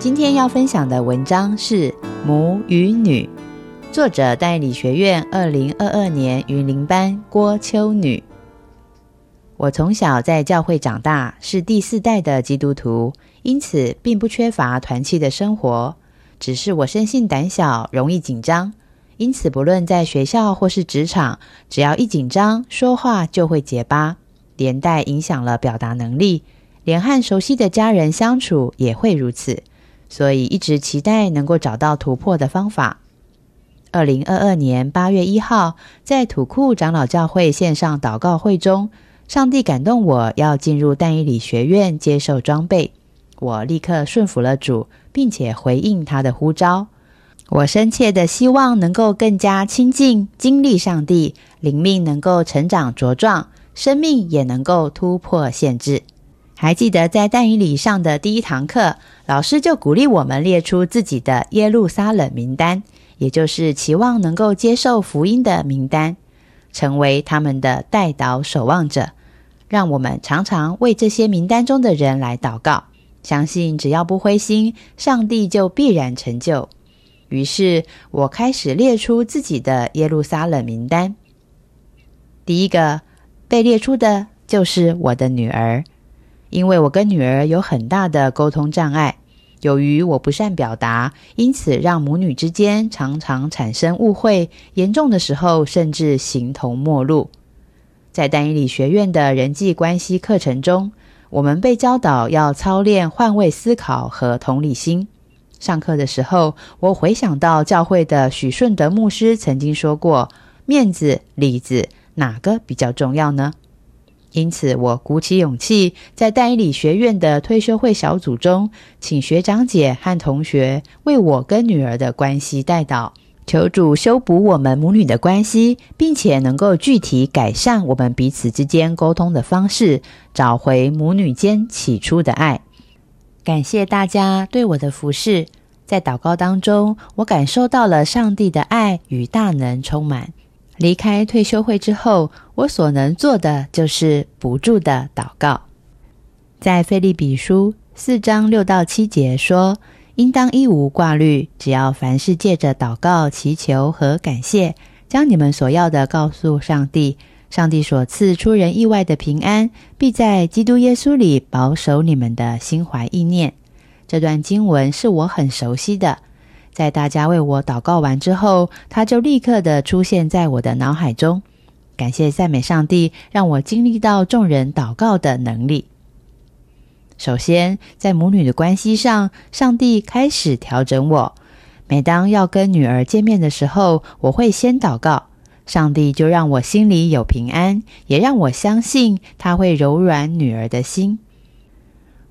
今天要分享的文章是《母与女》，作者代理学院二零二二年云林班郭秋女。我从小在教会长大，是第四代的基督徒，因此并不缺乏团契的生活。只是我生性胆小，容易紧张，因此不论在学校或是职场，只要一紧张，说话就会结巴，连带影响了表达能力。连和熟悉的家人相处也会如此，所以一直期待能够找到突破的方法。二零二二年八月一号，在土库长老教会线上祷告会中，上帝感动我要进入但以理学院接受装备，我立刻顺服了主，并且回应他的呼召。我深切的希望能够更加亲近、经历上帝，灵命能够成长茁壮，生命也能够突破限制。还记得在但以理上的第一堂课，老师就鼓励我们列出自己的耶路撒冷名单，也就是期望能够接受福音的名单，成为他们的代祷守望者。让我们常常为这些名单中的人来祷告，相信只要不灰心，上帝就必然成就。于是我开始列出自己的耶路撒冷名单。第一个被列出的就是我的女儿。因为我跟女儿有很大的沟通障碍，由于我不善表达，因此让母女之间常常产生误会，严重的时候甚至形同陌路。在丹尼理学院的人际关系课程中，我们被教导要操练换位思考和同理心。上课的时候，我回想到教会的许顺德牧师曾经说过：“面子、里子，哪个比较重要呢？”因此，我鼓起勇气，在代理学院的退休会小组中，请学长姐和同学为我跟女儿的关系代祷，求主修补我们母女的关系，并且能够具体改善我们彼此之间沟通的方式，找回母女间起初的爱。感谢大家对我的服侍，在祷告当中，我感受到了上帝的爱与大能充满。离开退休会之后，我所能做的就是不住的祷告。在腓利比书四章六到七节说：“应当一无挂虑，只要凡事借着祷告、祈求和感谢，将你们所要的告诉上帝。上帝所赐出人意外的平安，必在基督耶稣里保守你们的心怀意念。”这段经文是我很熟悉的。在大家为我祷告完之后，他就立刻的出现在我的脑海中。感谢赞美上帝，让我经历到众人祷告的能力。首先，在母女的关系上，上帝开始调整我。每当要跟女儿见面的时候，我会先祷告，上帝就让我心里有平安，也让我相信他会柔软女儿的心。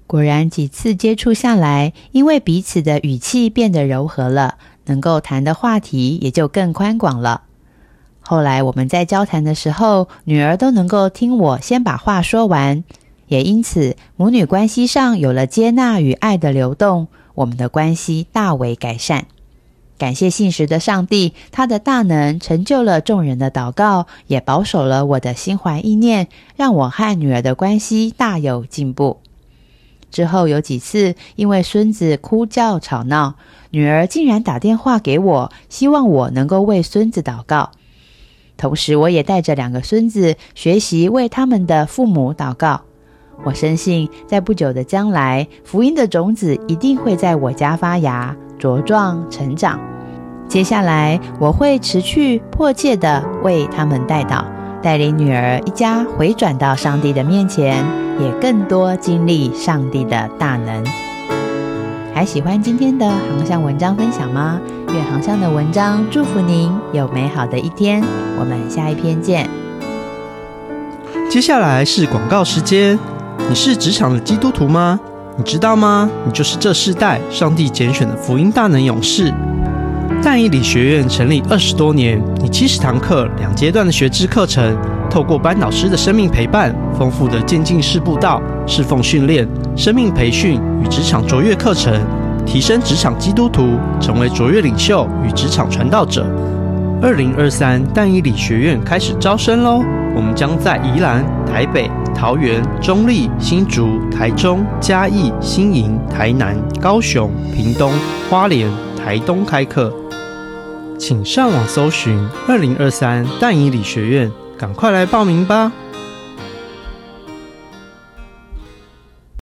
果然，几次接触下来，因为彼此的语气变得柔和了，能够谈的话题也就更宽广了。后来我们在交谈的时候，女儿都能够听我先把话说完，也因此母女关系上有了接纳与爱的流动，我们的关系大为改善。感谢信实的上帝，他的大能成就了众人的祷告，也保守了我的心怀意念，让我和女儿的关系大有进步。之后有几次，因为孙子哭叫吵闹，女儿竟然打电话给我，希望我能够为孙子祷告。同时，我也带着两个孙子学习为他们的父母祷告。我深信，在不久的将来，福音的种子一定会在我家发芽、茁壮、成长。接下来，我会持续迫切的为他们代祷。带领女儿一家回转到上帝的面前，也更多经历上帝的大能。还喜欢今天的航向文章分享吗？愿航向的文章祝福您有美好的一天。我们下一篇见。接下来是广告时间。你是职场的基督徒吗？你知道吗？你就是这世代上帝拣选的福音大能勇士。但以理学院成立二十多年，以七十堂课、两阶段的学制课程，透过班导师的生命陪伴、丰富的渐进式步道、侍奉训练、生命培训与职场卓越课程，提升职场基督徒，成为卓越领袖与职场传道者。二零二三但以理学院开始招生喽！我们将在宜兰、台北、桃园、中立、新竹、台中、嘉义、新营、台南、高雄、屏东、花莲、台东开课。请上网搜寻二零二三淡宜理学院，赶快来报名吧！